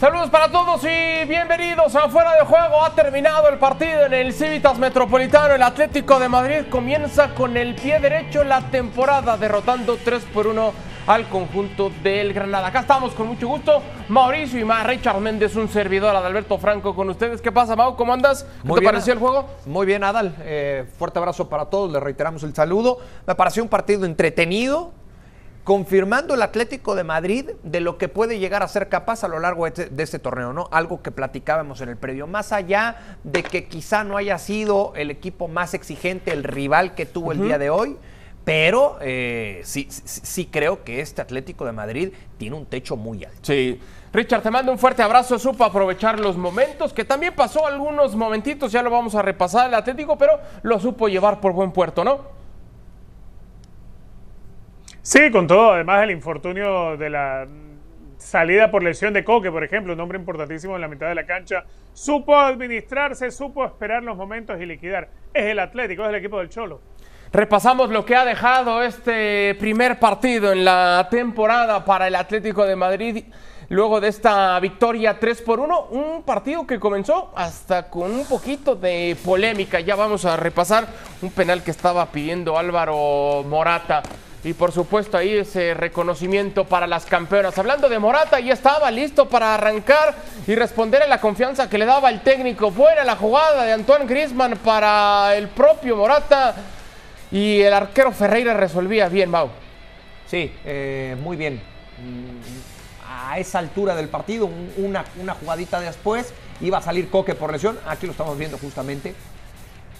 Saludos para todos y bienvenidos a Fuera de Juego. Ha terminado el partido en el Civitas Metropolitano. El Atlético de Madrid comienza con el pie derecho la temporada, derrotando 3 por 1 al conjunto del Granada. Acá estamos con mucho gusto. Mauricio y más Richard Méndez, un servidor, Adalberto Franco con ustedes. ¿Qué pasa, Mau? ¿Cómo andas? ¿Qué te pareció el juego? Muy bien, Adal. Eh, fuerte abrazo para todos. Le reiteramos el saludo. Me pareció un partido entretenido, confirmando el Atlético de Madrid de lo que puede llegar a ser capaz a lo largo de este, este, torneo, ¿no? Algo que platicábamos en el predio. Más allá de que quizá no haya sido el equipo más exigente, el rival que tuvo el día de hoy, pero eh, sí, sí, creo que este Atlético de Madrid tiene un techo muy alto. Sí. Richard, te mando un fuerte abrazo. Supo aprovechar los momentos, que también pasó algunos momentitos, ya lo vamos a repasar el Atlético, pero lo supo llevar por buen puerto, ¿no? Sí, con todo. Además, el infortunio de la salida por lesión de Coque, por ejemplo, un hombre importantísimo en la mitad de la cancha, supo administrarse, supo esperar los momentos y liquidar. Es el Atlético, es el equipo del Cholo. Repasamos lo que ha dejado este primer partido en la temporada para el Atlético de Madrid. Luego de esta victoria 3 por 1, un partido que comenzó hasta con un poquito de polémica. Ya vamos a repasar un penal que estaba pidiendo Álvaro Morata. Y por supuesto ahí ese reconocimiento para las campeonas. Hablando de Morata, ya estaba listo para arrancar y responder a la confianza que le daba el técnico. Buena la jugada de Antoine Grisman para el propio Morata. Y el arquero Ferreira resolvía bien, Mau. Sí, eh, muy bien. A esa altura del partido, una, una jugadita después, iba a salir Coque por lesión. Aquí lo estamos viendo justamente.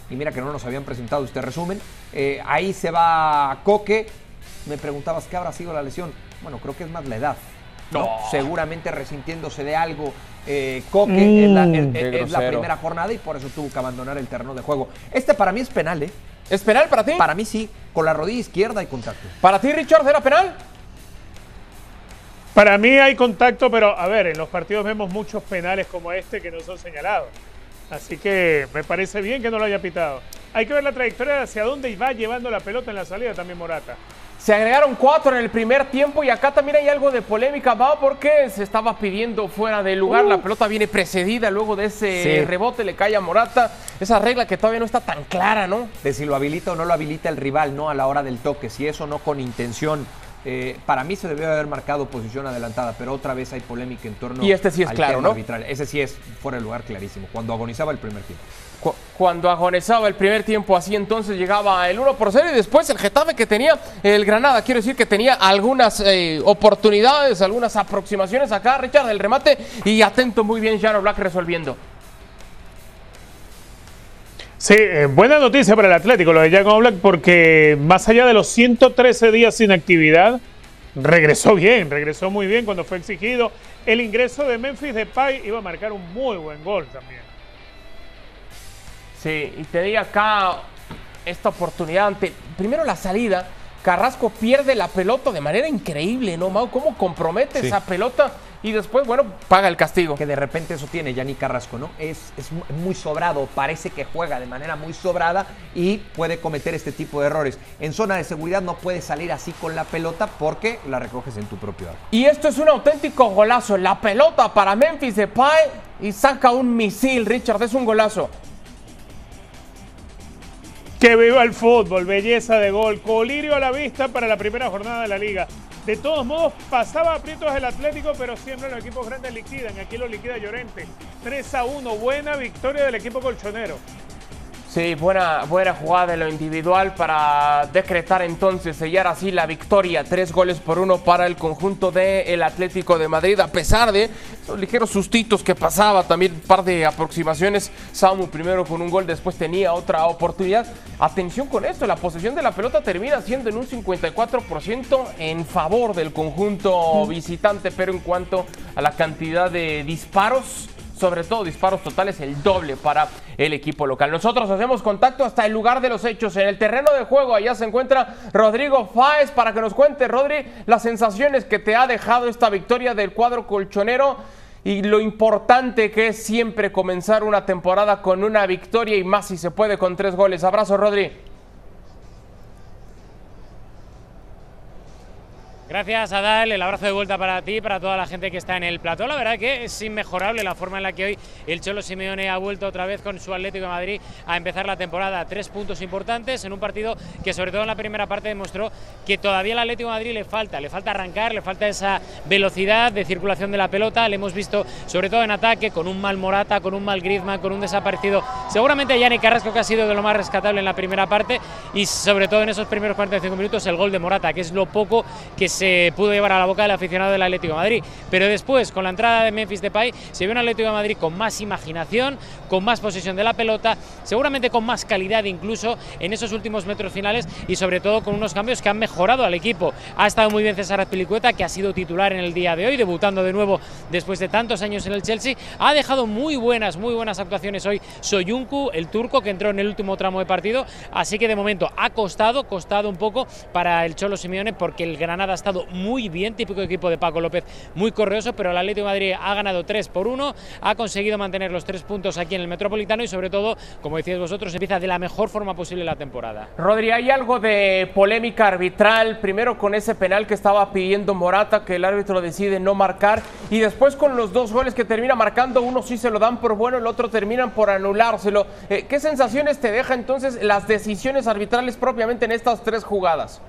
Y mira que no nos habían presentado este resumen. Eh, ahí se va Coque me preguntabas qué habrá sido la lesión. Bueno, creo que es más la edad. ¿no? Seguramente resintiéndose de algo. Eh, Coque es, la, mm, primera jornada y por eso tuvo que abandonar el terreno de juego. Este para mí es penal, ¿eh? ¿Es penal para ti? Para mí sí, con la rodilla izquierda hay contacto. ¿Para ti, Richard, era penal? Para mí hay contacto, pero a ver, en los partidos vemos muchos penales como este que no son señalados. Así que me parece bien que no lo haya pitado. Hay que ver la trayectoria hacia dónde va llevando la pelota en la salida también Morata. Se agregaron cuatro en el primer tiempo y acá también hay algo de polémica, va, porque se estaba pidiendo fuera de lugar. La pelota viene precedida luego de ese rebote, le cae a Morata. Esa regla que todavía no está tan clara, ¿no? De si lo habilita o no lo habilita el rival, ¿no? A la hora del toque, si eso no con intención. Eh, para mí se debió haber marcado posición adelantada, pero otra vez hay polémica en torno y este sí es claro, ¿no? arbitral. Ese sí es fuera de lugar clarísimo, cuando agonizaba el primer tiempo cuando agonizaba el primer tiempo, así entonces llegaba el 1 por 0 y después el Getafe que tenía el Granada, quiero decir que tenía algunas eh, oportunidades, algunas aproximaciones acá, Richard, del remate y atento muy bien Jano Black resolviendo. Sí, eh, buena noticia para el Atlético, lo de Jan Black, porque más allá de los 113 días sin actividad, regresó bien, regresó muy bien cuando fue exigido. El ingreso de Memphis Depay iba a marcar un muy buen gol también. Sí, y te di acá esta oportunidad ante, primero la salida, Carrasco pierde la pelota de manera increíble, ¿no, Mau? ¿Cómo compromete esa pelota? Y después, bueno, paga el castigo. Que de repente eso tiene Yanni Carrasco, ¿no? Es, es muy sobrado, parece que juega de manera muy sobrada y puede cometer este tipo de errores. En zona de seguridad no puede salir así con la pelota porque la recoges en tu propio arco. Y esto es un auténtico golazo. La pelota para Memphis Depay y saca un misil, Richard, es un golazo. Que viva el fútbol, belleza de gol, colirio a la vista para la primera jornada de la liga. De todos modos, pasaba aprietos el Atlético, pero siempre los equipos grandes liquidan. Aquí lo liquida Llorente. 3 a 1, buena victoria del equipo colchonero. Sí, buena, buena jugada en lo individual para decretar entonces, sellar así la victoria. Tres goles por uno para el conjunto del Atlético de Madrid, a pesar de esos ligeros sustitos que pasaba, también un par de aproximaciones. Samu primero con un gol, después tenía otra oportunidad. Atención con esto, la posesión de la pelota termina siendo en un 54% en favor del conjunto visitante, pero en cuanto a la cantidad de disparos, sobre todo disparos totales, el doble para el equipo local. Nosotros hacemos contacto hasta el lugar de los hechos, en el terreno de juego. Allá se encuentra Rodrigo Fáez para que nos cuente, Rodri, las sensaciones que te ha dejado esta victoria del cuadro colchonero y lo importante que es siempre comenzar una temporada con una victoria y más si se puede con tres goles. Abrazo, Rodri. Gracias, Adal. El abrazo de vuelta para ti para toda la gente que está en el plató. La verdad que es inmejorable la forma en la que hoy el Cholo Simeone ha vuelto otra vez con su Atlético de Madrid a empezar la temporada. Tres puntos importantes en un partido que, sobre todo en la primera parte, demostró que todavía al Atlético de Madrid le falta. Le falta arrancar, le falta esa velocidad de circulación de la pelota. Le hemos visto, sobre todo en ataque, con un mal Morata, con un mal Griezmann, con un desaparecido. Seguramente Yannick Carrasco, que ha sido de lo más rescatable en la primera parte. Y sobre todo en esos primeros 45 minutos, el gol de Morata, que es lo poco que se se pudo llevar a la boca del aficionado del Atlético de Madrid. Pero después, con la entrada de Memphis Depay, se ve un Atlético de Madrid con más imaginación, con más posesión de la pelota, seguramente con más calidad incluso en esos últimos metros finales y sobre todo con unos cambios que han mejorado al equipo. Ha estado muy bien César Azpilicueta, que ha sido titular en el día de hoy, debutando de nuevo después de tantos años en el Chelsea. Ha dejado muy buenas, muy buenas actuaciones hoy Soyuncu, el turco, que entró en el último tramo de partido. Así que de momento ha costado, costado un poco para el Cholo Simeone porque el Granada ha estado muy bien, típico equipo de Paco López, muy correoso, pero el Atlético de Madrid ha ganado 3 por 1, ha conseguido mantener los tres puntos aquí en el Metropolitano y sobre todo, como decíais vosotros, empieza de la mejor forma posible la temporada. Rodri, hay algo de polémica arbitral, primero con ese penal que estaba pidiendo Morata, que el árbitro decide no marcar, y después con los dos goles que termina marcando, uno sí se lo dan por bueno, el otro terminan por anulárselo. Eh, ¿Qué sensaciones te deja entonces las decisiones arbitrales propiamente en estas tres jugadas?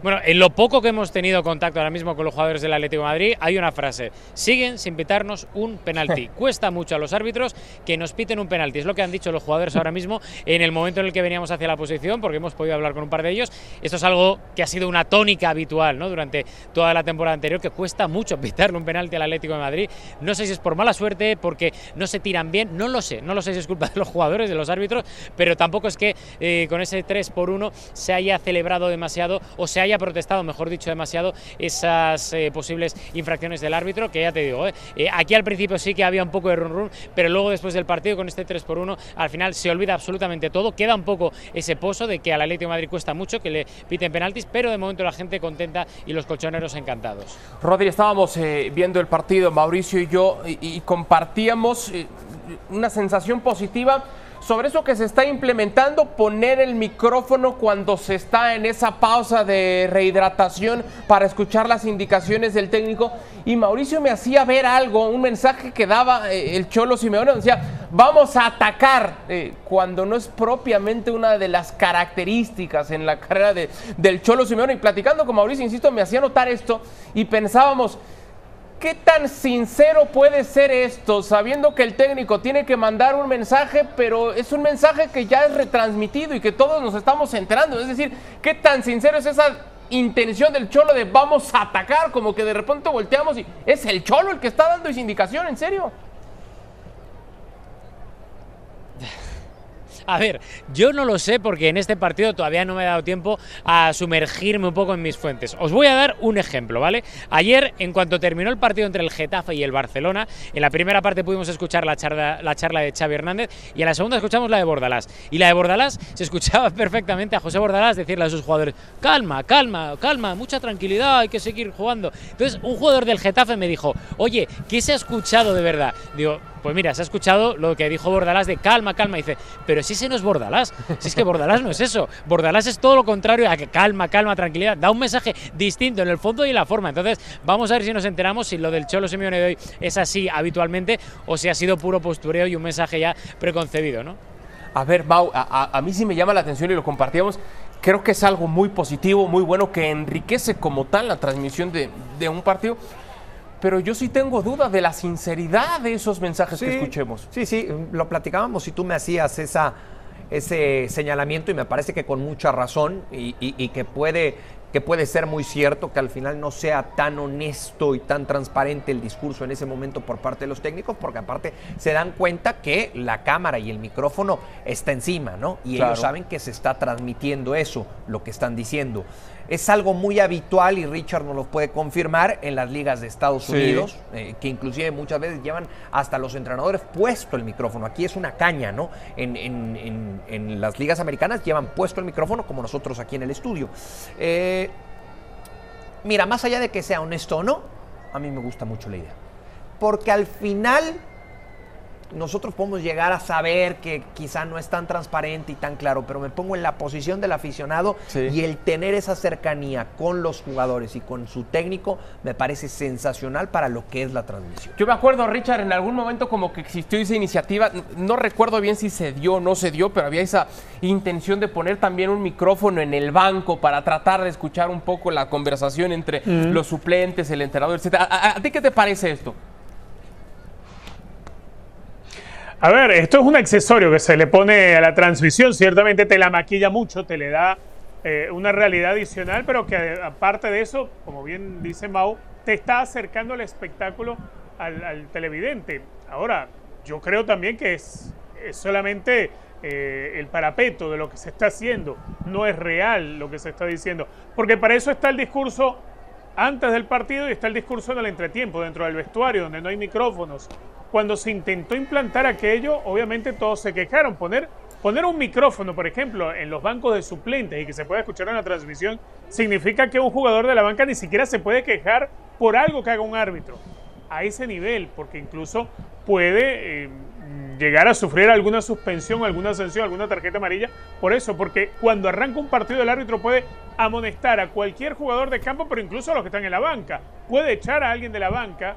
Bueno, en lo poco que hemos tenido contacto ahora mismo con los jugadores del Atlético de Madrid, hay una frase: siguen sin pitarnos un penalti. Cuesta mucho a los árbitros que nos piten un penalti. Es lo que han dicho los jugadores ahora mismo en el momento en el que veníamos hacia la posición, porque hemos podido hablar con un par de ellos. Esto es algo que ha sido una tónica habitual ¿no? durante toda la temporada anterior, que cuesta mucho pitarle un penalti al Atlético de Madrid. No sé si es por mala suerte, porque no se tiran bien, no lo sé. No lo sé si es culpa de los jugadores, de los árbitros, pero tampoco es que eh, con ese 3 por 1 se haya celebrado demasiado o se haya haya protestado, mejor dicho, demasiado esas eh, posibles infracciones del árbitro, que ya te digo, eh, eh, aquí al principio sí que había un poco de run run, pero luego después del partido con este 3 por 1, al final se olvida absolutamente todo, queda un poco ese pozo de que al Atlético de Madrid cuesta mucho que le piten penaltis, pero de momento la gente contenta y los colchoneros encantados. Rodri, estábamos viendo el partido, Mauricio y yo, y compartíamos una sensación positiva sobre eso que se está implementando, poner el micrófono cuando se está en esa pausa de rehidratación para escuchar las indicaciones del técnico. Y Mauricio me hacía ver algo, un mensaje que daba eh, el Cholo Simeone, decía, vamos a atacar, eh, cuando no es propiamente una de las características en la carrera de, del Cholo Simeone. Y platicando con Mauricio, insisto, me hacía notar esto y pensábamos, ¿Qué tan sincero puede ser esto, sabiendo que el técnico tiene que mandar un mensaje, pero es un mensaje que ya es retransmitido y que todos nos estamos enterando? Es decir, ¿qué tan sincero es esa intención del cholo de vamos a atacar? Como que de repente volteamos y es el cholo el que está dando esa indicación, ¿en serio? A ver, yo no lo sé porque en este partido todavía no me he dado tiempo a sumergirme un poco en mis fuentes. Os voy a dar un ejemplo, ¿vale? Ayer, en cuanto terminó el partido entre el Getafe y el Barcelona, en la primera parte pudimos escuchar la charla, la charla de Xavi Hernández y en la segunda escuchamos la de Bordalás. Y la de Bordalás se escuchaba perfectamente a José Bordalás decirle a sus jugadores, calma, calma, calma, mucha tranquilidad, hay que seguir jugando. Entonces, un jugador del Getafe me dijo, oye, ¿qué se ha escuchado de verdad? Digo, pues mira, se ha escuchado lo que dijo Bordalás de calma, calma. dice, pero si ese no es Bordalás. Si es que Bordalás no es eso. Bordalás es todo lo contrario a que calma, calma, tranquilidad. Da un mensaje distinto en el fondo y en la forma. Entonces, vamos a ver si nos enteramos si lo del Cholo Simeone de hoy es así habitualmente o si ha sido puro postureo y un mensaje ya preconcebido, ¿no? A ver, Mau, a, mí sí me llama la atención y lo compartíamos. Creo que es algo muy positivo, muy bueno, que enriquece como tal la transmisión de, de un partido pero yo sí tengo duda de la sinceridad de esos mensajes que escuchemos. Sí, sí, lo platicábamos y tú me hacías esa, ese señalamiento y me parece que con mucha razón y que puede que puede ser muy cierto que al final no sea tan honesto y tan transparente el discurso en ese momento por parte de los técnicos, porque aparte se dan cuenta que la cámara y el micrófono está encima, ¿no? Y ellos saben que se está transmitiendo eso, lo que están diciendo. Es algo muy habitual y Richard nos lo puede confirmar en las ligas de Estados Unidos, eh, que inclusive muchas veces llevan hasta los entrenadores puesto el micrófono. Aquí es una caña, ¿no? En, las ligas americanas llevan puesto el micrófono como nosotros aquí en el estudio. Eh, mira, más allá de que sea honesto o no, a mí me gusta mucho la idea. Porque al final nosotros podemos llegar a saber que quizá no es tan transparente y tan claro, pero me pongo en la posición del aficionado y el tener esa cercanía con los jugadores y con su técnico me parece sensacional para lo que es la transmisión. Yo me acuerdo, Richard, en algún momento como que existió esa iniciativa, no recuerdo bien si se dio o no se dio, pero había esa intención de poner también un micrófono en el banco para tratar de escuchar un poco la conversación entre los suplentes, el entrenador, etc. ¿A ti qué te parece esto? A ver, esto es un accesorio que se le pone a la transmisión, ciertamente te la maquilla mucho, te le da eh, una realidad adicional, pero que aparte de eso, como bien dice Mau, te está acercando el espectáculo al, televidente. Ahora, yo creo también que es, solamente eh, el parapeto de lo que se está haciendo, no es real lo que se está diciendo, porque para eso está el discurso antes del partido y está el discurso en el entretiempo, dentro del vestuario, donde no hay micrófonos, cuando se intentó implantar aquello, obviamente todos se quejaron. Poner, poner un micrófono, por ejemplo, en los bancos de suplentes y que se pueda escuchar en la transmisión, significa que un jugador de la banca ni siquiera se puede quejar por algo que haga un árbitro. A ese nivel, porque incluso puede eh, llegar a sufrir alguna suspensión, alguna sanción, alguna tarjeta amarilla. Por eso, porque cuando arranca un partido el árbitro puede amonestar a cualquier jugador de campo, pero incluso a los que están en la banca. Puede echar a alguien de la banca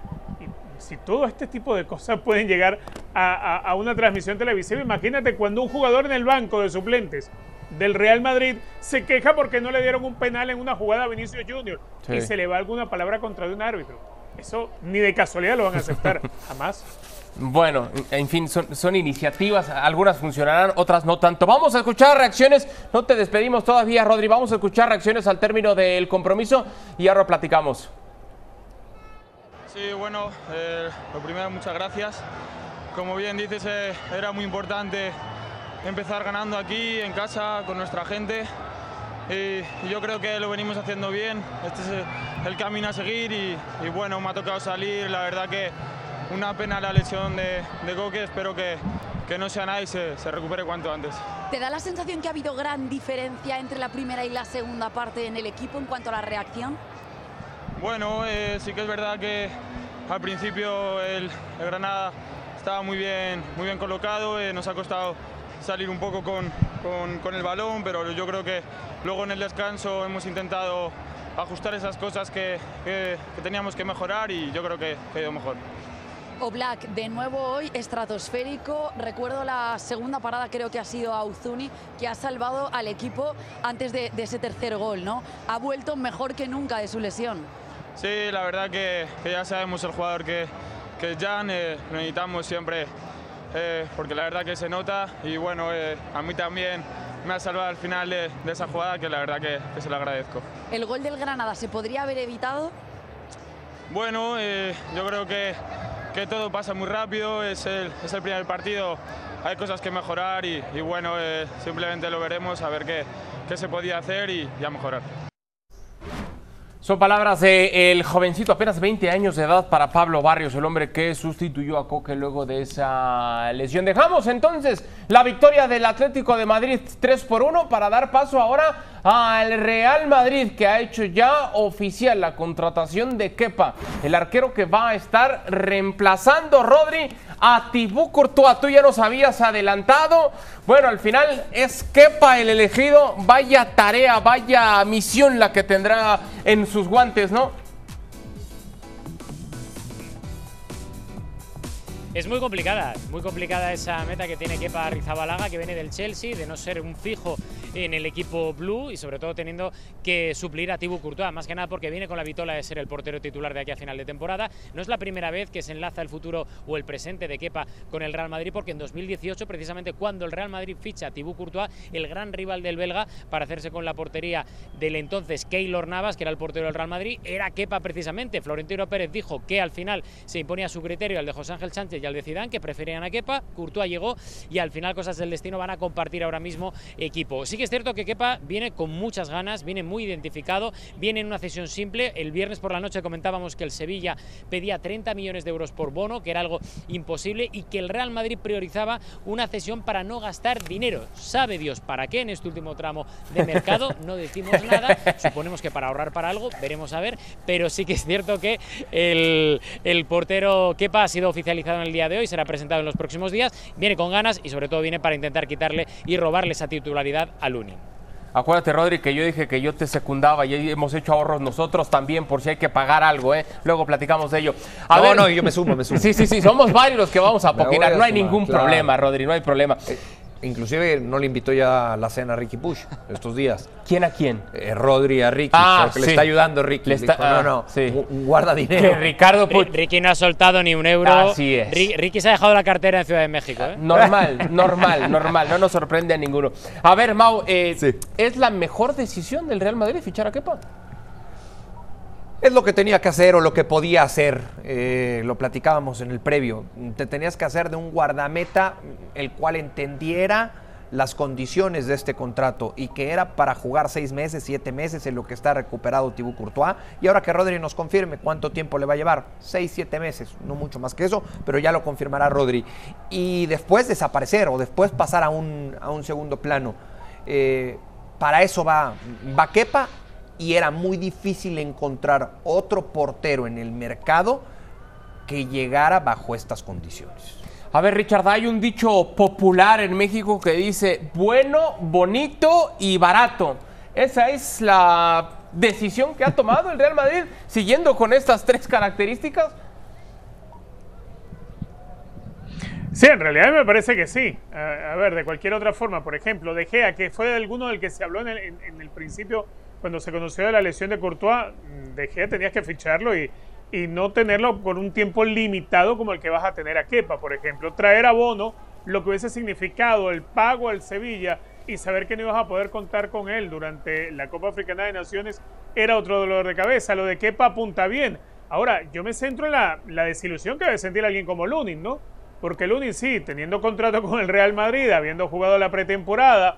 si todo este tipo de cosas pueden llegar a, una transmisión televisiva, imagínate cuando un jugador en el banco de suplentes del Real Madrid se queja porque no le dieron un penal en una jugada a Vinicius Junior y se le va alguna palabra contra de un árbitro. Eso ni de casualidad lo van a aceptar, jamás. Bueno, en fin, son, son, iniciativas, algunas funcionarán, otras no tanto. Vamos a escuchar reacciones, no te despedimos todavía, Rodri, vamos a escuchar reacciones al término del compromiso y ahora platicamos. Sí, bueno, eh, lo primero, muchas gracias. Como bien dices, eh, era muy importante empezar ganando aquí, en casa, con nuestra gente. Y, yo creo que lo venimos haciendo bien. Este es el camino a seguir y, bueno, me ha tocado salir. La verdad que una pena la lesión de, de Coque. Espero que, que no sea nada y se, se, recupere cuanto antes. ¿Te da la sensación que ha habido gran diferencia entre la primera y la segunda parte en el equipo en cuanto a la reacción? Bueno, eh, sí que es verdad que al principio el, Granada estaba muy bien, muy bien colocado, eh, nos ha costado salir un poco con, con, el balón, pero yo creo que luego en el descanso hemos intentado ajustar esas cosas que, que, teníamos que mejorar y yo creo que, ha ido mejor. Black, de nuevo hoy estratosférico. Recuerdo la segunda parada, creo que ha sido Auzuni, que ha salvado al equipo antes de, de ese tercer gol, ¿no? Ha vuelto mejor que nunca de su lesión. Sí, la verdad que, ya sabemos el jugador que, que es Jan, eh, necesitamos siempre, eh, porque la verdad que se nota y bueno, eh, a mí también me ha salvado al final de, esa jugada que la verdad que, se lo agradezco. ¿El gol del Granada se podría haber evitado? Bueno, yo creo que, que, todo pasa muy rápido, es el, es el primer partido, hay cosas que mejorar y, bueno, simplemente lo veremos a ver qué, qué se podía hacer y ya mejorar. Son palabras del jovencito, apenas 20 años de edad para Pablo Barrios, el hombre que sustituyó a Coque luego de esa lesión. Dejamos entonces la victoria del Atlético de Madrid 3 por 1 para dar paso ahora al Real Madrid que ha hecho ya oficial la contratación de Kepa, el arquero que va a estar reemplazando Rodri a Tibú Courtois. Tú ya nos habías adelantado. Bueno, al final es Kepa el elegido. Vaya tarea, vaya misión la que tendrá en sus guantes, ¿no? Es muy complicada, muy complicada esa meta que tiene Kepa Rizabalaga, que viene del Chelsea, de no ser un fijo en el equipo blue y sobre todo teniendo que suplir a Thibaut Courtois, más que nada porque viene con la vitola de ser el portero titular de aquí a final de temporada. No es la primera vez que se enlaza el futuro o el presente de Kepa con el Real Madrid, porque en 2018, precisamente cuando el Real Madrid ficha a Thibaut Courtois, el gran rival del belga, para hacerse con la portería del entonces Keylor Navas, que era el portero del Real Madrid, era Kepa precisamente. Florentino Pérez dijo que al final se imponía su criterio al de José Ángel Sánchez y al de Zidane, que preferían a Kepa. Courtois llegó y al final cosas del destino van a compartir ahora mismo equipo. Sí que es cierto que Kepa viene con muchas ganas, viene muy identificado, viene en una cesión simple. El viernes por la noche comentábamos que el Sevilla pedía 30 millones de euros por bono, que era algo imposible, y que el Real Madrid priorizaba una cesión para no gastar dinero. Sabe Dios para qué en este último tramo de mercado, no decimos nada, suponemos que para ahorrar para algo, veremos a ver, pero sí que es cierto que el, el portero Kepa ha sido oficializado en el día de hoy, será presentado en los próximos días, viene con ganas y sobre todo viene para intentar quitarle y robarle esa titularidad a Lunin. Acuérdate, Rodri, que yo dije que yo te secundaba y hemos hecho ahorros nosotros también por si hay que pagar algo, ¿eh? Luego platicamos de ello. A no, ver, no, yo me sumo, me sumo. Sí, sí, sí, somos varios los que vamos a poquinar. No hay ningún claro. problema, Rodri, no hay problema. Inclusive no le invitó ya a la cena a Ricky Push estos días. ¿Quién a quién? Eh, Rodri a Ricky, Ah, porque sí. le está ayudando Ricky. Le está- Dijo, no, ah, no, sí. un- un guarda Que dinero. Ricardo. Ricky no ha soltado ni un euro. Así es. Ri- Ricky se ha dejado la cartera en Ciudad de México. ¿eh? Normal, normal, normal, no nos sorprende a ninguno. A ver, Mau, eh, Sí. ¿es la mejor decisión del Real Madrid fichar a Kepa? Es lo que tenía que hacer o lo que podía hacer. eh, lo platicábamos en el previo. Te tenías que hacer de un guardameta el cual entendiera las condiciones de este contrato y que era para jugar seis meses, siete meses en lo que está recuperado Thibaut Courtois. Y ahora que Rodri nos confirme cuánto tiempo le va a llevar, seis, siete meses, no mucho más que eso, pero ya lo confirmará Rodri. Y después desaparecer o después pasar a un, a un segundo plano. Eh, para eso va, va Kepa y era muy difícil encontrar otro portero en el mercado que llegara bajo estas condiciones. A ver, Richard, hay un dicho popular en México que dice bueno, bonito y barato. Esa es la decisión que ha tomado el Real Madrid siguiendo con estas tres características. Sí, en realidad me parece que sí. A, a ver, de cualquier otra forma, por ejemplo, De Gea, que fue de alguno del que se habló en el, en- en el principio, cuando se conoció de la lesión de Courtois, mm, De Gea tenías que ficharlo y, y no tenerlo por un tiempo limitado como el que vas a tener a Kepa, por ejemplo. Traer a Bono, lo que hubiese significado el pago al Sevilla y saber que no ibas a poder contar con él durante la Copa Africana de Naciones era otro dolor de cabeza. Lo de Kepa apunta bien. Ahora, yo me centro en la, la desilusión que debe sentir alguien como Lunin, ¿no? Porque Lunin sí, teniendo contrato con el Real Madrid, habiendo jugado la pretemporada,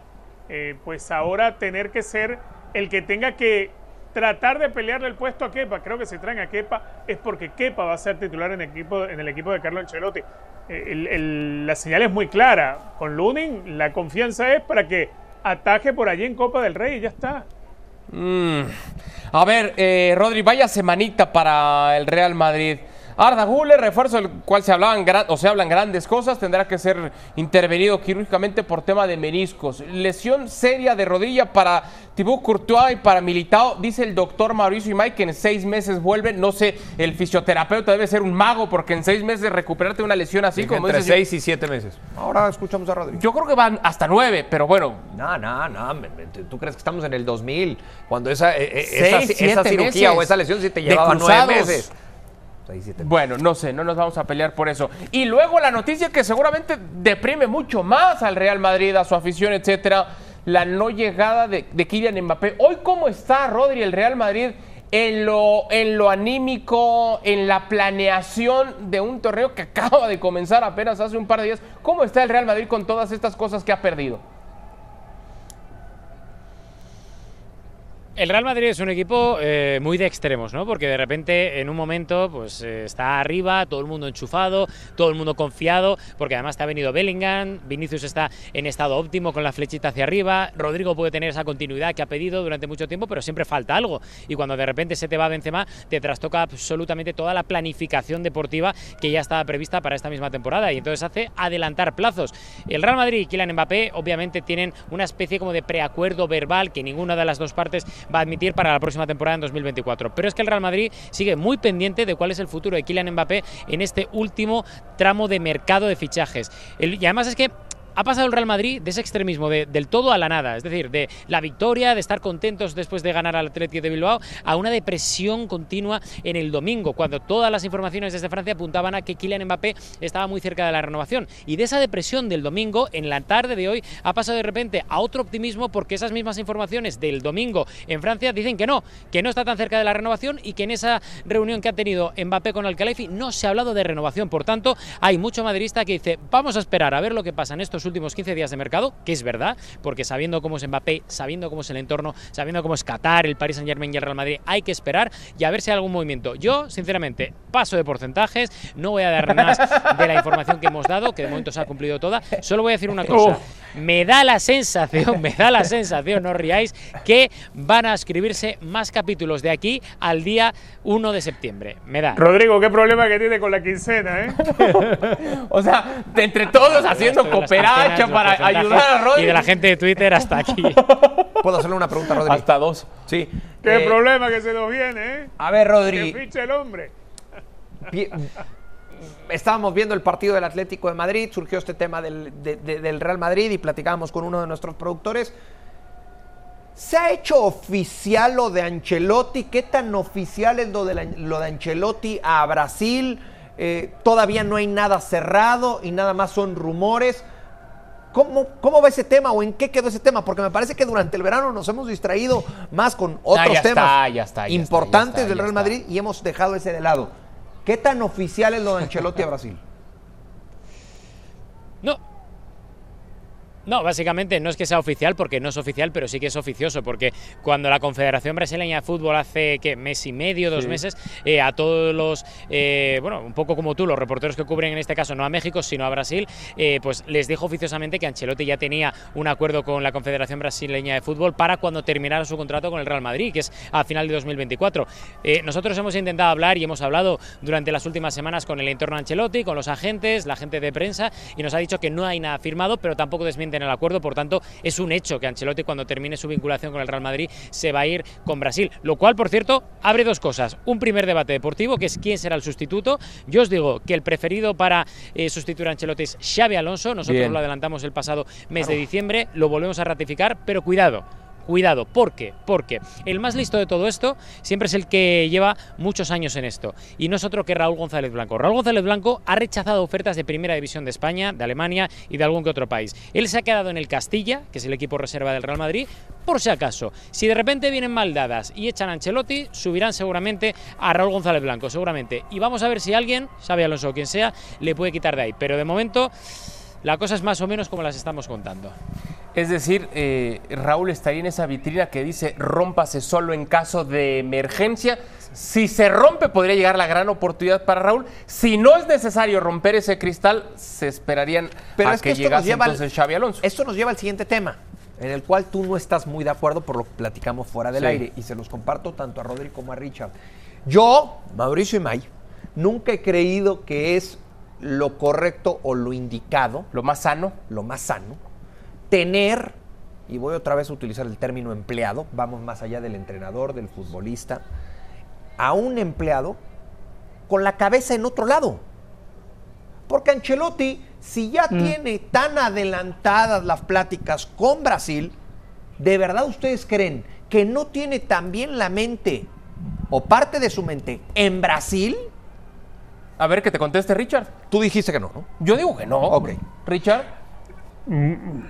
eh, pues ahora tener que ser el que tenga que tratar de pelearle el puesto a Kepa. Creo que si traen a Kepa es porque Kepa va a ser titular en equipo, en el equipo de Carlo Ancelotti. Eh, la señal es muy clara. Con Lunin la confianza es para que ataje por allí en Copa del Rey y ya está. Mm. A ver, eh, Rodri, vaya semanita para el Real Madrid. Arda Güler, refuerzo del cual se hablaban gran- o se hablan grandes cosas, tendrá que ser intervenido quirúrgicamente por tema de meniscos. Lesión seria de rodilla para Thibaut Courtois y para Militao, dice el doctor Mauricio Imay que en seis meses vuelve. No sé, el fisioterapeuta debe ser un mago porque en seis meses recuperarte una lesión así como Entre dices, yo- seis y siete meses. Ahora escuchamos a Rodri. yo creo que van hasta nueve, pero bueno, No, no, no. ¿Tú crees que estamos en el 2000? Cuando esa, eh, Seis, esa, siete esa cirugía meses o esa lesión sí te llevaba nueve meses. Bueno, no sé, no nos vamos a pelear por eso. Y luego la noticia que seguramente deprime mucho más al Real Madrid, a su afición, etcétera, la no llegada de, de Kylian Mbappé. Hoy, ¿cómo está Rodri, el Real Madrid, en lo, en lo anímico, en la planeación de un torneo que acaba de comenzar apenas hace un par de días? ¿Cómo está el Real Madrid con todas estas cosas que ha perdido? El Real Madrid es un equipo eh, muy de extremos, ¿no? Porque de repente en un momento pues eh, está arriba, todo el mundo enchufado, todo el mundo confiado, porque además te ha venido Bellingham, Vinicius está en estado óptimo con la flechita hacia arriba, Rodrigo puede tener esa continuidad que ha pedido durante mucho tiempo, pero siempre falta algo. Y cuando de repente se te va Benzema, te trastoca absolutamente toda la planificación deportiva que ya estaba prevista para esta misma temporada y entonces hace adelantar plazos. El Real Madrid y Kylian Mbappé obviamente tienen una especie como de preacuerdo verbal que ninguna de las dos partes va a admitir para la próxima temporada en 2024. Pero es que el Real Madrid sigue muy pendiente de cuál es el futuro de Kylian Mbappé en este último tramo de mercado de fichajes. y además es que ha pasado el Real Madrid de ese extremismo de, del todo a la nada, es decir, de la victoria, de estar contentos después de ganar al Atlético de Bilbao, a una depresión continua en el domingo, cuando todas las informaciones desde Francia apuntaban a que Kylian Mbappé estaba muy cerca de la renovación. Y de esa depresión del domingo, en la tarde de hoy, ha pasado de repente a otro optimismo porque esas mismas informaciones del domingo en Francia dicen que no, que no está tan cerca de la renovación y que en esa reunión que ha tenido Mbappé con Al-Khalifi no se ha hablado de renovación. Por tanto, hay mucho madridista que dice, vamos a esperar a ver lo que pasa en estos últimos 15 días de mercado, que es verdad, porque sabiendo cómo es Mbappé, sabiendo cómo es el entorno, sabiendo cómo es Qatar, el Paris Saint Germain y el Real Madrid, hay que esperar y a ver si hay algún movimiento. Yo, sinceramente, paso de porcentajes, no voy a dar más de la información que hemos dado, que de momento se ha cumplido toda, solo voy a decir una cosa. Me da la sensación, me da la sensación, no ríais, que van a escribirse más capítulos de aquí al día 1 de septiembre. Me da. Rodrigo, qué problema que tiene con la quincena, ¿eh? o sea, de entre todos haciendo cooperacha para ayudar a Rodri. Y de la gente de Twitter hasta aquí. ¿Puedo hacerle una pregunta a Rodri? Hasta dos. Sí. Qué eh, problema que se nos viene, ¿eh? A ver, Rodri. Que ficha el hombre. Estábamos viendo el partido del Atlético de Madrid, surgió este tema del, del Real Madrid y platicábamos con uno de nuestros productores. ¿Se ha hecho oficial lo de Ancelotti? ¿Qué tan oficial es lo de, lo de Ancelotti a Brasil? Eh, todavía no hay nada cerrado y nada más son rumores. ¿Cómo, ¿Cómo va ese tema o en qué quedó ese tema? Porque me parece que durante el verano nos hemos distraído más con otros temas importantes del Real Madrid y hemos dejado ese de lado. ¿Qué tan oficial es lo de Ancelotti a Brasil? No, no, básicamente no es que sea oficial porque no es oficial, pero sí que es oficioso, porque cuando la Confederación Brasileña de Fútbol hace ¿qué? mes y medio, dos meses, eh, a todos los, eh, bueno, un poco como tú, los reporteros que cubren en este caso no a México, sino a Brasil, eh, pues les dijo oficiosamente que Ancelotti ya tenía un acuerdo con la Confederación Brasileña de Fútbol para cuando terminara su contrato con el Real Madrid, que es a final de 2024. nosotros hemos intentado hablar y hemos hablado durante las últimas semanas con el entorno Ancelotti, con los agentes, la gente de prensa, y nos ha dicho que no hay nada firmado, pero tampoco desmiente en el acuerdo, por tanto es un hecho que Ancelotti cuando termine su vinculación con el Real Madrid se va a ir con Brasil, lo cual por cierto abre dos cosas, un primer debate deportivo que es quién será el sustituto, yo os digo que el preferido para eh, sustituir a Ancelotti es Xavi Alonso, nosotros lo adelantamos el pasado mes de diciembre, lo volvemos a ratificar, pero cuidado, Cuidado, ¿por qué? Porque el más listo de todo esto siempre es el que lleva muchos años en esto, y no es otro que Raúl González Blanco. Raúl González Blanco ha rechazado ofertas de Primera División de España, de Alemania y de algún que otro país. Él se ha quedado en el Castilla, que es el equipo reserva del Real Madrid, por si acaso. Si de repente vienen mal dadas y echan a Ancelotti, subirán seguramente a Raúl González Blanco, seguramente. Y vamos a ver si alguien, sabe Alonso o quien sea, le puede quitar de ahí. Pero de momento la cosa es más o menos como las estamos contando. Es decir, eh, Raúl estaría en esa vitrina que dice rómpase solo en caso de emergencia. Si se rompe, podría llegar la gran oportunidad para Raúl. Si no es necesario romper ese cristal, se esperarían Pero a es que, llegase entonces Xavi Alonso. Esto nos lleva al siguiente tema, en el cual tú no estás muy de acuerdo por lo que platicamos fuera del aire. Y se los comparto tanto a Rodri como a Richard. Yo, Mauricio y May, nunca he creído que es lo correcto o lo indicado. Lo más sano. Lo más sano tener, y voy otra vez a utilizar el término empleado, vamos más allá del entrenador, del futbolista, a un empleado con la cabeza en otro lado. Porque Ancelotti, si ya mm. tiene tan adelantadas las pláticas con Brasil, ¿de verdad ustedes creen que no tiene también la mente o parte de su mente en Brasil? A ver, que te conteste Richard. Tú dijiste que no, ¿no? Yo digo que no. Ok. Richard. Mm,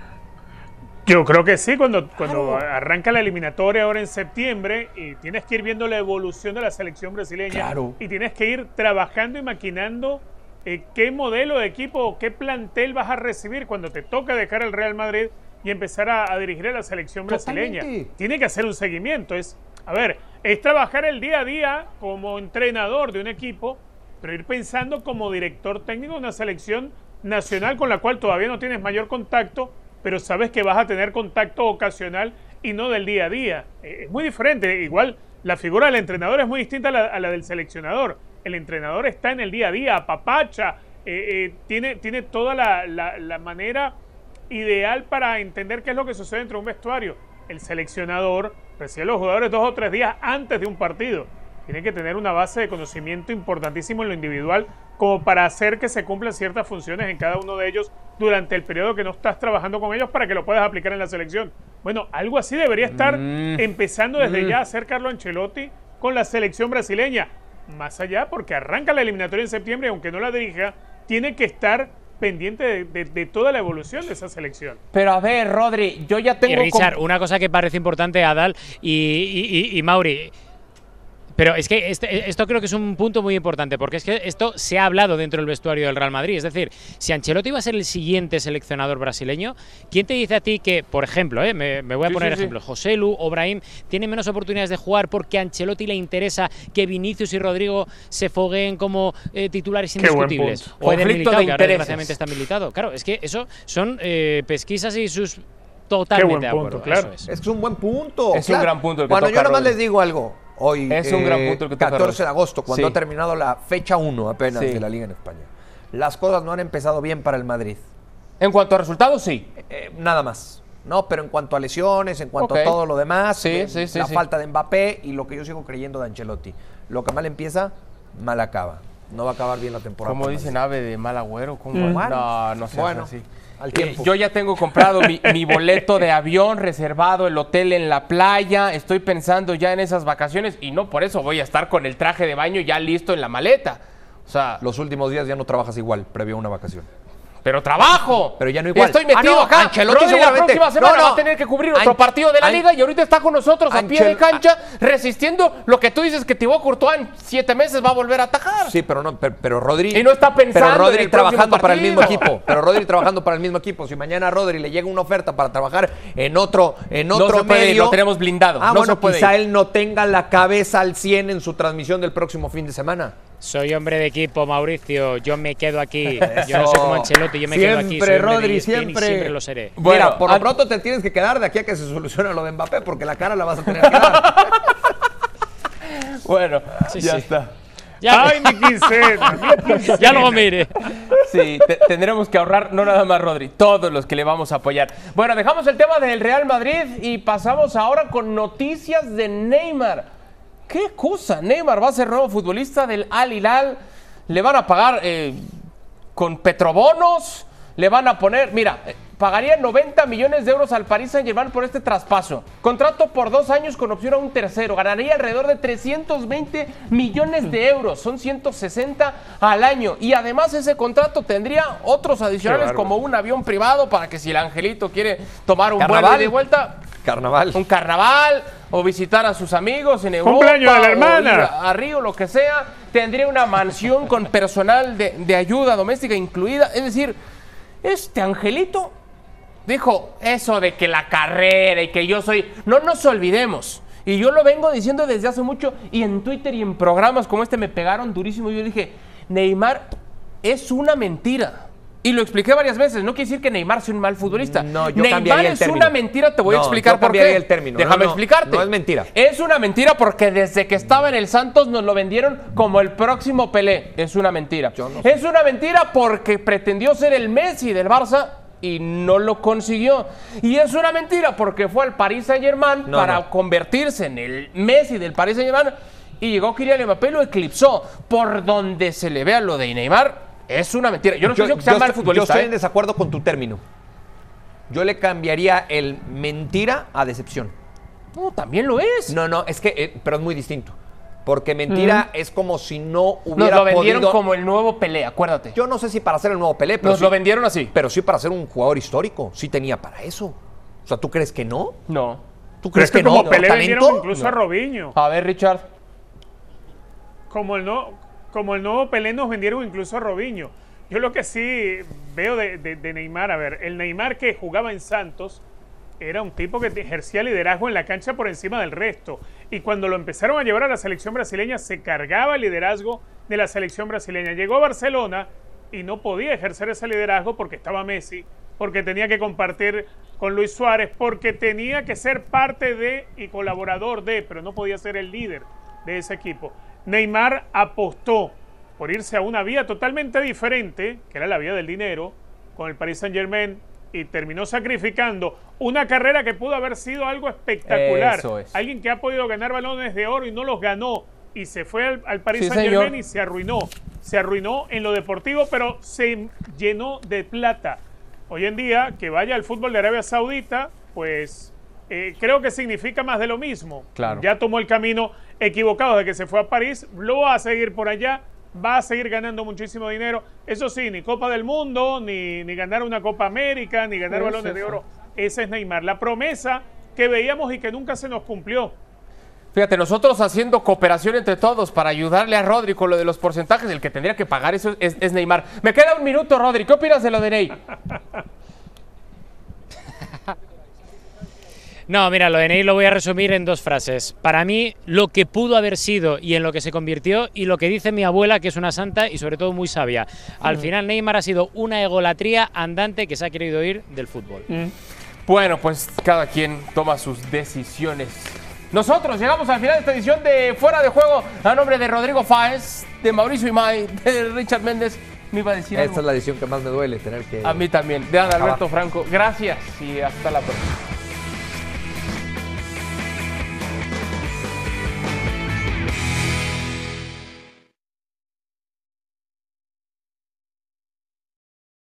yo creo que sí, cuando, cuando arranca la eliminatoria ahora en septiembre y tienes que ir viendo la evolución de la selección brasileña y tienes que ir trabajando y maquinando eh, qué modelo de equipo o qué plantel vas a recibir cuando te toca dejar el Real Madrid y empezar a, dirigir a la selección brasileña. Tiene que hacer un seguimiento. Es, a ver, es trabajar el día a día como entrenador de un equipo, pero ir pensando como director técnico de una selección nacional con la cual todavía no tienes mayor contacto pero sabes que vas a tener contacto ocasional y no del día a día. Eh, es muy diferente. Igual la figura del entrenador es muy distinta a la, del seleccionador. El entrenador está en el día a día, papacha, eh, eh, tiene, tiene toda la, manera ideal para entender qué es lo que sucede dentro de un vestuario. El seleccionador recibe los jugadores dos o tres días antes de un partido. Tiene que tener una base de conocimiento importantísimo en lo individual como para hacer que se cumplan ciertas funciones en cada uno de ellos durante el periodo que no estás trabajando con ellos para que lo puedas aplicar en la selección. Bueno, algo así debería estar Mm. empezando desde Mm. ya a hacer Carlo Ancelotti con la selección brasileña. Más allá, porque arranca la eliminatoria en septiembre y aunque no la dirija, tiene que estar pendiente de, de- de toda la evolución de esa selección. Pero a ver, Rodri, yo ya Y tengo... Richard, una cosa que parece importante, Adal y, y- y- y Mauri. Pero es que este- esto creo que es un punto muy importante, porque es que esto se ha hablado dentro del vestuario del Real Madrid. Es decir, si Ancelotti va a ser el siguiente seleccionador brasileño, ¿quién te dice a ti que, por ejemplo, eh, me, me voy a Sí, poner sí, sí. ejemplos, José Lu o Brahim tienen menos oportunidades de jugar porque a Ancelotti le interesa que Vinicius y Rodrigo se fogueen como eh, titulares indiscutibles? O Eden Conflicto Militao, de que ahora desgraciadamente está militado. Claro, es que eso son eh, pesquisas y sus... Totalmente buen de punto, acuerdo, claro. eso es. Es que es un buen punto. Es un gran punto el que Cuando toca yo nomás Rodri. les digo algo, hoy, Es un gran punto el que toca 14 Rodri. de agosto, cuando Sí. ha terminado la fecha 1 apenas Sí. de la Liga en España, las cosas no han empezado bien para el Madrid. En cuanto a resultados, sí. Eh, nada más. No, pero en cuanto a lesiones, en cuanto a todo lo demás, Sí, eh, sí, sí, la sí. falta de Mbappé y lo que yo sigo creyendo de Ancelotti. Lo que mal empieza, mal acaba. No va a acabar bien la temporada. Como para el dice Madrid. Nave de mal agüero. ¿cómo? Mm. No, no seas Bueno, así. Al Eh, yo ya tengo comprado mi, mi boleto de avión, reservado el hotel en la playa. Estoy pensando ya en esas vacaciones y no por eso voy a estar con el traje de baño ya listo en la maleta. O sea, Los últimos días ya no trabajas igual, previo a una vacación. Pero trabajo. Pero ya no igual. Estoy metido Ah, no, acá. Ancelotti Rodri la seguramente- próxima semana No, no. va a tener que cubrir otro An- partido de la An- liga y ahorita está con nosotros a pie de cancha resistiendo lo que tú dices que Thibaut Courtois en siete meses va a volver a atajar. Sí, pero no, pero, pero Rodri. Y no está pensando Pero Rodri en el próximo trabajando para el mismo equipo. Pero Rodri trabajando para el mismo equipo. Si mañana a Rodri le llega una oferta para trabajar en otro, en No otro se puede medio. lo tenemos blindado. Ah, No bueno, se puede quizá ir. él no tenga la cabeza al 100 en su transmisión del próximo fin de semana. Soy hombre de equipo, Mauricio. Yo me quedo aquí. Yo no soy como Ancelotti, yo me quedo aquí. Siempre, Soy de Rodri, siempre. siempre lo seré. Bueno, Mira, por lo pronto te tienes que quedar de aquí a que se solucione lo de Mbappé, porque la cara la vas a tener que dar. Bueno, Sí, ya sí. está. Ya, ¡Ay, mi quincena! mi quincena! ya luego mire. Sí, te- tendremos que ahorrar, no nada más Rodri, todos los que le vamos a apoyar. Bueno, dejamos el tema del Real Madrid y pasamos ahora con noticias de Neymar. ¿Qué cosa? Neymar va a ser nuevo futbolista del Al Hilal. Le van a pagar eh, con petrobonos. Le van a poner, mira, eh, pagaría 90 millones de euros al Paris Saint Germain por este traspaso. Contrato por dos años con opción a un tercero. Ganaría alrededor de 320 millones de euros. Son 160 al año. Y además ese contrato tendría otros adicionales como un avión privado para que si el angelito quiere tomar un vuelo Carnaval. de vuelta, Carnaval. un carnaval o visitar a sus amigos en Europa. Cumpleaños de la o hermana. a, a Río, lo que sea. Tendría una mansión con personal de, de ayuda doméstica incluida. Es decir, este angelito dijo eso de que la carrera y que yo soy... No nos olvidemos. Y yo lo vengo diciendo desde hace mucho y en Twitter y en programas como este me pegaron durísimo. Yo dije, Neymar es una mentira. Y lo expliqué varias veces. No quiere decir que Neymar sea un mal futbolista. No, yo Neymar el es una mentira, te voy a explicar yo por qué. el término. Déjame No, explicarte. no es mentira. Es una mentira porque desde que estaba en el Santos nos lo vendieron como el próximo Pelé. Es una mentira. Yo no sé. Es una mentira porque pretendió ser el Messi del Barça y no lo consiguió. Y es una mentira porque fue al Paris Saint Germain No, para convertirse en el Messi del Paris Saint Germain y llegó Kylian Mbappé y lo eclipsó. Por donde se le vea lo de Neymar, es una mentira. Yo no estoy diciendo que sea mal estoy- futbolista. yo estoy ¿eh? en desacuerdo con tu término. Yo le cambiaría el mentira a decepción. No, también lo es. No, no, es que, eh, pero es muy distinto. Porque mentira es como si no Nos hubiera lo vendieron podido- como el nuevo Pelé, acuérdate. Yo no sé si para ser el nuevo Pelé, pero Nos sí, lo vendieron así. pero sí para ser un jugador histórico. Sí tenía para eso. O sea, ¿tú crees que no? No. ¿Tú Pero crees es que, que, no? como ¿Por Pelé vendieron incluso No. a Robinho. A ver, Richard. Como el, no, como el nuevo Pelé nos vendieron incluso a Robinho. Yo lo que sí veo de, de- de Neymar, a ver, el Neymar que jugaba en Santos era un tipo que ejercía liderazgo en la cancha por encima del resto. Y cuando lo empezaron a llevar a la selección brasileña, se cargaba el liderazgo de la selección brasileña. Llegó a Barcelona y no podía ejercer ese liderazgo porque estaba Messi, porque tenía que compartir con Luis Suárez, porque tenía que ser parte de y colaborador de, pero no podía ser el líder de ese equipo. Neymar apostó por irse a una vía totalmente diferente, que era la vía del dinero, con el Paris Saint Germain, y terminó sacrificando una carrera que pudo haber sido algo espectacular. Eso es. Alguien que ha podido ganar balones de oro y no los ganó y se fue al, al Paris Sí, Saint Germain señor. y se arruinó. Se arruinó en lo deportivo, pero se llenó de plata. Hoy en día, que vaya al fútbol de Arabia Saudita, pues eh, creo que significa más de lo mismo. Claro. Ya tomó el camino equivocado de que se fue a París, lo va a seguir por allá, va a seguir ganando muchísimo dinero. Eso sí, ni Copa del Mundo, ni, ni ganar una Copa América, ni ganar Es balones de oro. Ese es Neymar. La promesa que veíamos y que nunca se nos cumplió. Fíjate, nosotros haciendo cooperación entre todos para ayudarle a Rodri con lo de los porcentajes, el que tendría que pagar eso es, es Neymar. Me queda un minuto, Rodri. ¿Qué opinas de lo de Ney? No, mira, lo de Ney lo voy a resumir en dos frases. Para mí, lo que pudo haber sido y en lo que se convirtió, y lo que dice mi abuela, que es una santa y sobre todo muy sabia. Al final, Neymar ha sido una egolatría andante que se ha querido ir del fútbol. Bueno, pues cada quien toma sus decisiones. Nosotros llegamos al final de esta edición de Fuera de Juego a nombre de Rodrigo Fáez, de Mauricio Imay, de Richard Méndez. Me iba a decir Esta algo. es la edición que más me duele tener que. A mí también, de Adalberto Abajo. Franco. Gracias y hasta la próxima.